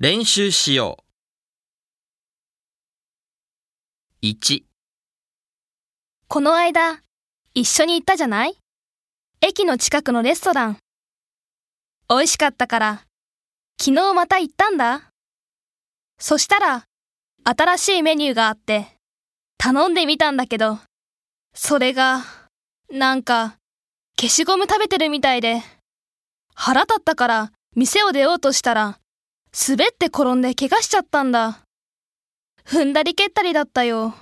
練習しよう。1、この間、一緒に行ったじゃない？駅の近くのレストラン。美味しかったから、昨日また行ったんだ。そしたら、新しいメニューがあって、頼んでみたんだけど、それが、なんか、消しゴム食べてるみたいで、腹立ったから店を出ようとしたら、滑って転んで怪我しちゃったんだ。踏んだり蹴ったりだったよ。